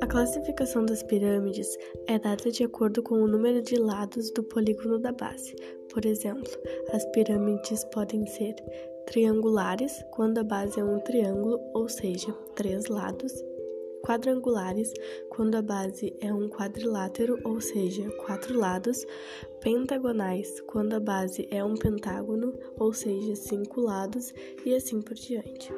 A classificação das pirâmides é dada de acordo com o número de lados do polígono da base. Por exemplo, as pirâmides podem ser triangulares, quando a base é um triângulo, ou seja, três lados, quadrangulares, quando a base é um quadrilátero, ou seja, quatro lados, pentagonais, quando a base é um pentágono, ou seja, cinco lados, e assim por diante.